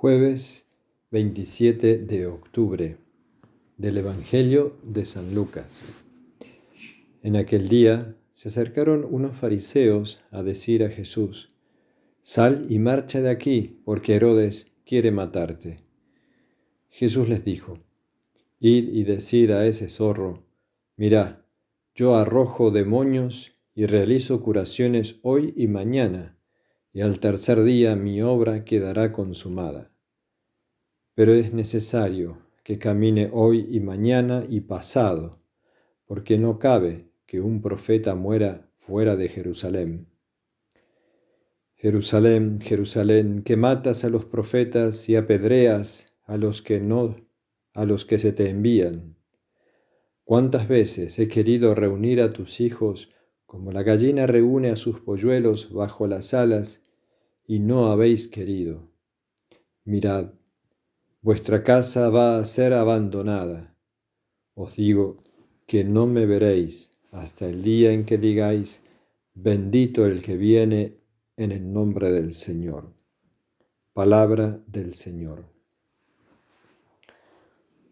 Jueves 27 de octubre del Evangelio de San Lucas. En aquel día se acercaron unos fariseos a decir a Jesús, Sal y marcha de aquí, porque Herodes quiere matarte. Jesús les dijo, Id y decid a ese zorro, Mirá, yo arrojo demonios y realizo curaciones hoy y mañana, y al tercer día mi obra quedará consumada. Pero es necesario que camine hoy y mañana y pasado, porque no cabe que un profeta muera fuera de Jerusalén. Jerusalén, Jerusalén, que matas a los profetas y apedreas a los que no, a los que se te envían. ¿Cuántas veces he querido reunir a tus hijos como la gallina reúne a sus polluelos bajo las alas, y no habéis querido? Mirad, vuestra casa va a ser abandonada. Os digo que no me veréis hasta el día en que digáis, bendito el que viene en el nombre del Señor. Palabra del Señor.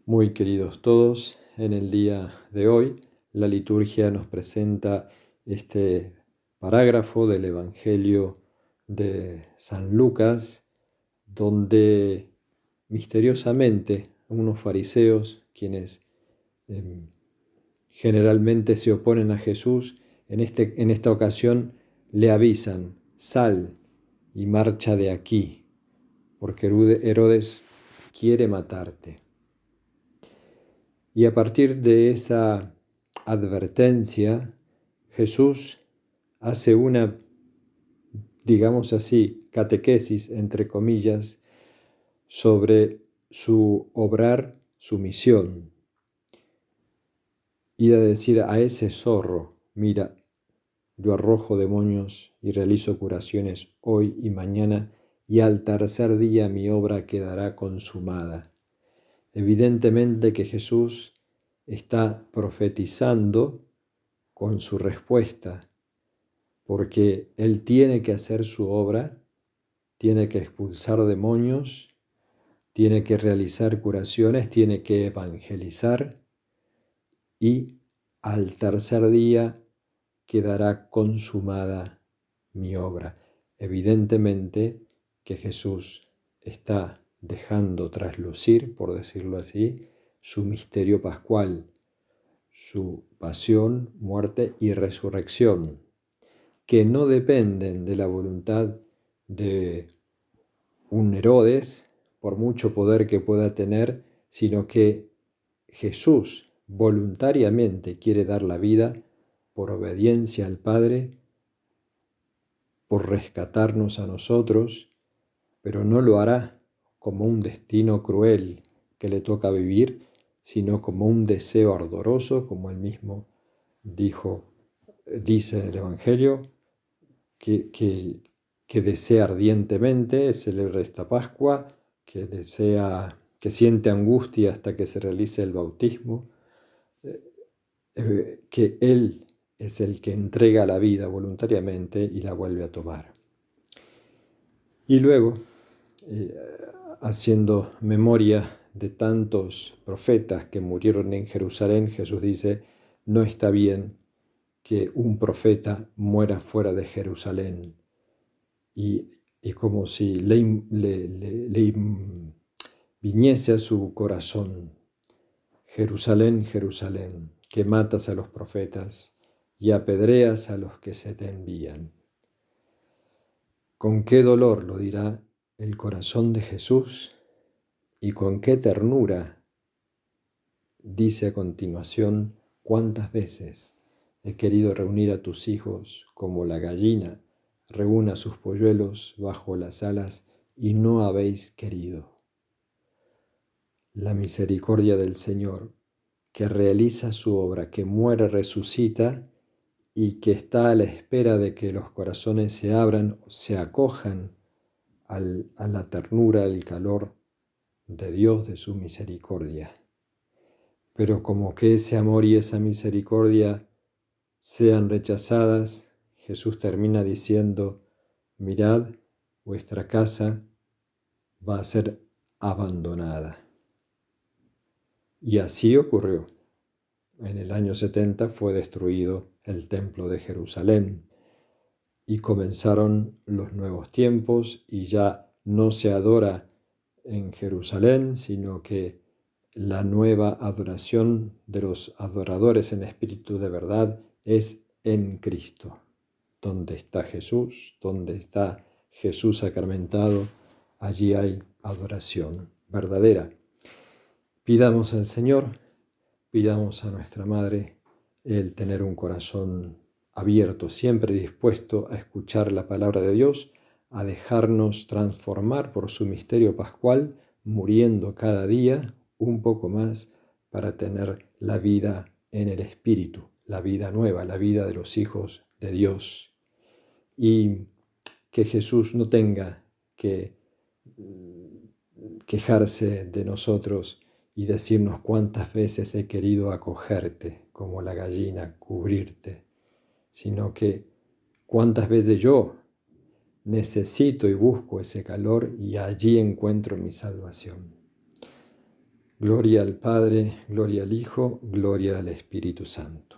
Muy queridos todos, en el día de hoy la liturgia nos presenta este parágrafo del Evangelio de San Lucas, donde misteriosamente unos fariseos, quienes em, generalmente se oponen a Jesús, en, este, en esta ocasión le avisan, sal y marcha de aquí, porque Herodes quiere matarte. Y a partir de esa advertencia, Jesús hace una, digamos así, catequesis, entre comillas, sobre su obrar, su misión. Y a decir a ese zorro, mira, yo arrojo demonios y realizo curaciones hoy y mañana, y al tercer día mi obra quedará consumada. Evidentemente que Jesús está profetizando con su respuesta, porque Él tiene que hacer su obra, tiene que expulsar demonios, tiene que realizar curaciones, tiene que evangelizar y al tercer día quedará consumada mi obra. Evidentemente que Jesús está dejando traslucir, por decirlo así, su misterio pascual, su pasión, muerte y resurrección, que no dependen de la voluntad de un Herodes, por mucho poder que pueda tener, sino que Jesús voluntariamente quiere dar la vida por obediencia al Padre, por rescatarnos a nosotros, pero no lo hará como un destino cruel que le toca vivir, sino como un deseo ardoroso, como él mismo dijo, dice en el Evangelio, que, que, desea ardientemente celebra esta Pascua, que desea, que siente angustia hasta que se realice el bautismo, eh, eh, que Él es el que entrega la vida voluntariamente y la vuelve a tomar. Y luego, eh, haciendo memoria de tantos profetas que murieron en Jerusalén, Jesús dice, no está bien que un profeta muera fuera de Jerusalén. Y, como si le, le, viniese a su corazón, Jerusalén, Jerusalén, que matas a los profetas y apedreas a los que se te envían. Con qué dolor lo dirá el corazón de Jesús y con qué ternura dice a continuación cuántas veces he querido reunir a tus hijos como la gallina reúna sus polluelos bajo las alas y no habéis querido. La misericordia del Señor, que realiza su obra, que muere, resucita y que está a la espera de que los corazones se abran, se acojan a la ternura, al calor de Dios, de su misericordia. Pero como que ese amor y esa misericordia sean rechazadas, Jesús termina diciendo, mirad, vuestra casa va a ser abandonada. Y así ocurrió. En el año 70 fue destruido el templo de Jerusalén y comenzaron los nuevos tiempos y ya no se adora en Jerusalén, sino que la nueva adoración de los adoradores en espíritu de verdad es en Cristo. Donde está Jesús, donde está Jesús sacramentado, allí hay adoración verdadera. Pidamos al Señor, pidamos a nuestra Madre el tener un corazón abierto, siempre dispuesto a escuchar la palabra de Dios, a dejarnos transformar por su misterio pascual, muriendo cada día un poco más para tener la vida en el Espíritu, la vida nueva, la vida de los hijos de Dios. Y que Jesús no tenga que mm, quejarse de nosotros y decirnos cuántas veces he querido acogerte como la gallina, cubrirte, sino que cuántas veces yo necesito y busco ese calor y allí encuentro mi salvación. Gloria al Padre, gloria al Hijo, gloria al Espíritu Santo.